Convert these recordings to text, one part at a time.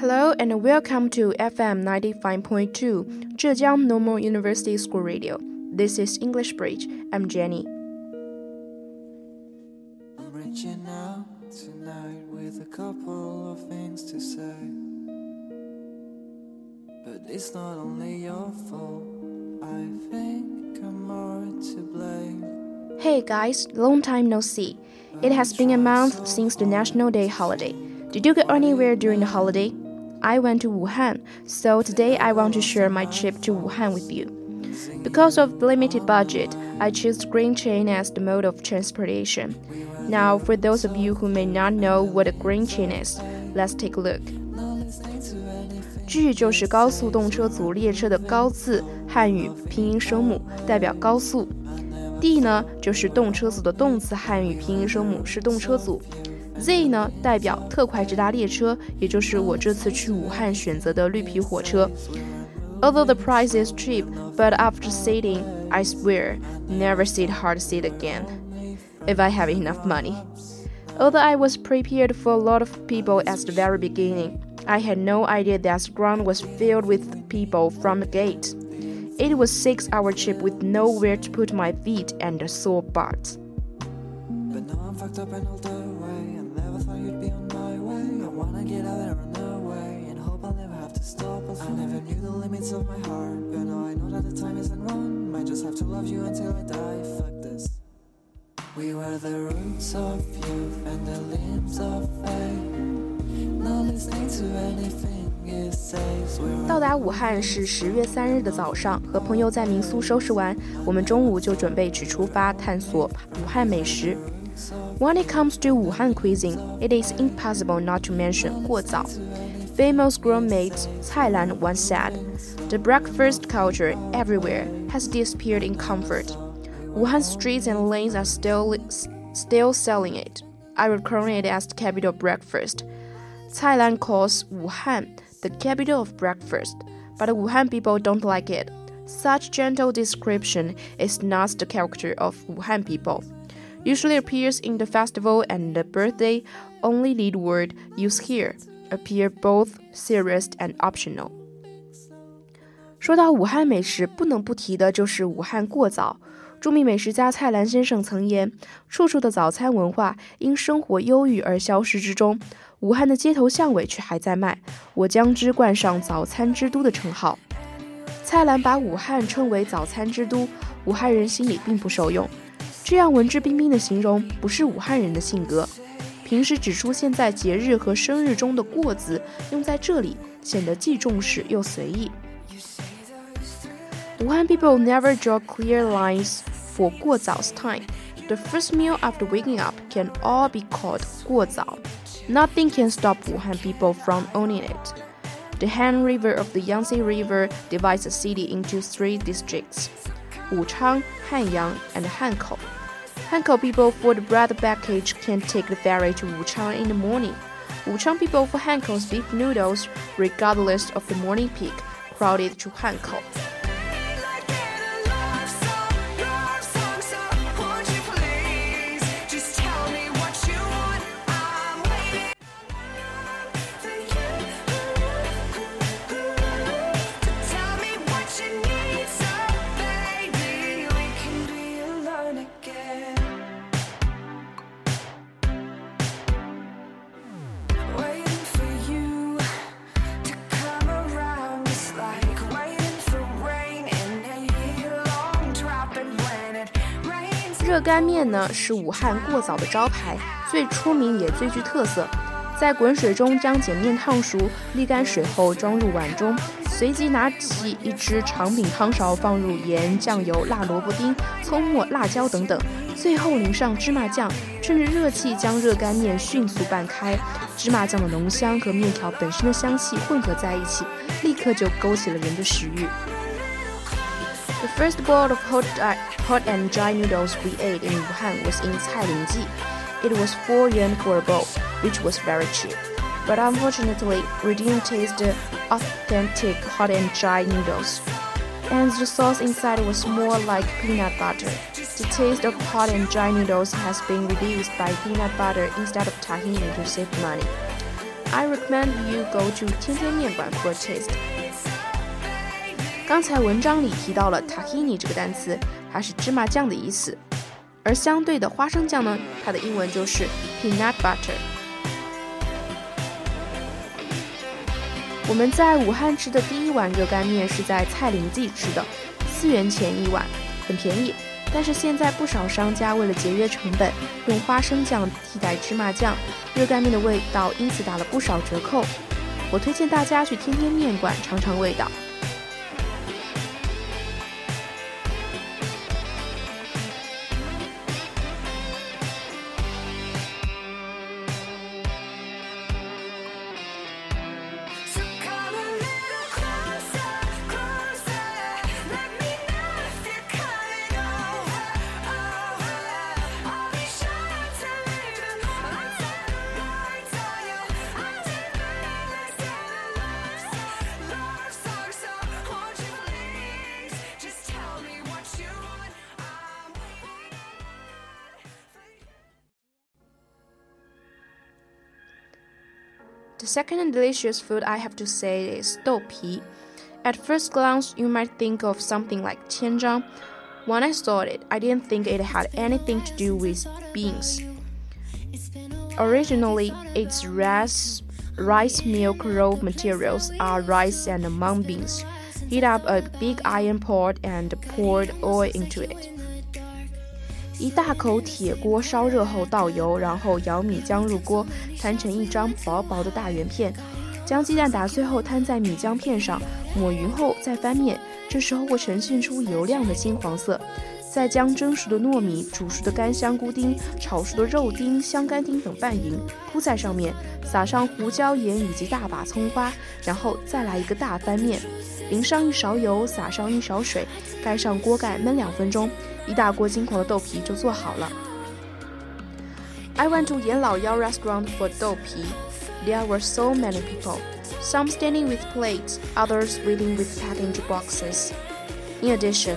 Hello and welcome to FM 95.2 Zhejiang Normal University School Radio. This is English Bridge. I'm Jenny. I'm reaching out tonight with a couple of things to say. But it's not only your fault. I think I'm more to blame. Hey guys, long time no see. It has been a month since the National Day holiday. Did you go anywhere during the holiday? I went to Wuhan, so today I want to share my trip to Wuhan with you. Because of limited budget, I chose green train as the mode of transportation. Now, for those of you who may not know what a green train is, let's take a look. 句就是高速动车组列车的高字汉语拼音声母，代表高速。D 呢就是动车组的动词汉语拼音声母，是动车组。 Z 呢代表特快直达列车，也就是我这次去武汉选择的绿皮火车。Although the price is cheap, but after sitting, I swear, never sit hard seat again. If I have enough money. Although I was prepared for a lot of people at the very beginning, I had no idea that the ground was filled with people from the gate. It was six hour trip with nowhere to put my feet and a sore butt. I never knew the limits of my heart, but now I know that the time isn't run. Might just have to love you until I die. Fuck this. We were the roots of youth and the limbs of faith. Not listening to anything 到达武汉是十月三日的早上，和朋友在民宿收拾完，我们中午就准备去出发探索武汉美食。When it comes to 武汉 cuisine, it is impossible not to mention 过早。Famous gourmet Cai Lan once said, "The breakfast culture everywhere has disappeared in comfort. Wuhan streets and lanes are still still selling it. I would crown it as the capital breakfast." Cai Lan calls Wuhan the capital of breakfast, but the Wuhan people don't like it. Such gentle description is not the character of Wuhan people. Usually appears in the festival and the birthday, only lead word used here appear both serious and optional. 说到武汉美食，不能不提的就是武汉过早。著名美食家蔡澜先生曾言：“处处的早餐文化因生活忧郁而消失之中，武汉的街头巷尾却还在卖。我将之冠上‘早餐之都’的称号。”蔡澜把武汉称为“早餐之都”，武汉人心里并不受用。这样文质彬彬的形容，不是武汉人的性格。平时只出现在节日和生日中的“过”字，用在这里显得既重视又随意。Wuhan people never draw clear lines for 过早's time. The first meal after waking up can all be called 过早. Nothing can stop Wuhan people from owning it. The Han River of the Yangtze River divides the city into three districts: Wuchang, Hanyang, and Hankou. Hankou people for the bread package can take the ferry to Wuchang in the morning. Wuchang people for Hankou's beef noodles, regardless of the morning peak, crowded to Hankou. 热干面呢是武汉过早的招牌，最出名也最具特色。在滚水中将碱面烫熟，沥干水后装入碗中，随即拿起一只长柄汤勺，放入盐、酱油、辣萝卜丁、葱末、辣椒等等，最后淋上芝麻酱，趁着热气将热干面迅速拌开。芝麻酱的浓香和面条本身的香气混合在一起，立刻就勾起了人的食欲。first bowl of hot, uh, hot and dry noodles we ate in Wuhan was in Cailingji. It was 4 yuan for a bowl, which was very cheap. But unfortunately, we didn't taste the authentic hot and dry noodles. And the sauce inside was more like peanut butter. The taste of hot and dry noodles has been reduced by peanut butter instead of tahini to save money. I recommend you go to Tianjia Mianban for a taste. 刚才文章里提到了 tahini 这个单词，它是芝麻酱的意思，而相对的花生酱呢，它的英文就是 peanut butter。我们在武汉吃的第一碗热干面是在蔡林记吃的，四元钱一碗，很便宜。但是现在不少商家为了节约成本，用花生酱替代芝麻酱，热干面的味道因此打了不少折扣。我推荐大家去天天面馆尝尝味道。The second delicious food I have to say is 豆皮. At first glance, you might think of something like qianzhang. When I saw it, I didn't think it had anything to do with beans. Originally, its rice, rice milk raw materials are rice and mung beans. Heat up a big iron pot and pour oil into it. 一大口铁锅烧热后倒油，然后舀米浆入锅，摊成一张薄薄的大圆片，将鸡蛋打碎后摊在米浆片上，抹匀后再翻面，这时候会呈现出油亮的金黄色。再将蒸熟的糯米、煮熟的干香菇丁、炒熟的肉丁、香干丁等拌匀，铺在上面，撒上胡椒盐以及大把葱花，然后再来一个大翻面，淋上一勺油，撒上一勺水，盖上锅盖焖两分钟。一大锅金黄的豆皮就做好了。I went to Yan Lao Yao restaurant for 豆皮. There were so many people, some standing with plates, others waiting with package boxes. In addition,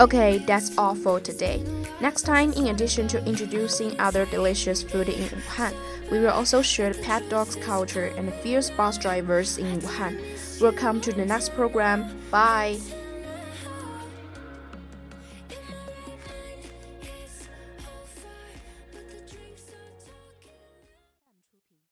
Okay, that's all for today. Next time, in addition to introducing other delicious food in Wuhan, we will also share the pet dogs culture and the fierce bus drivers in Wuhan. Welcome to the next program. Bye.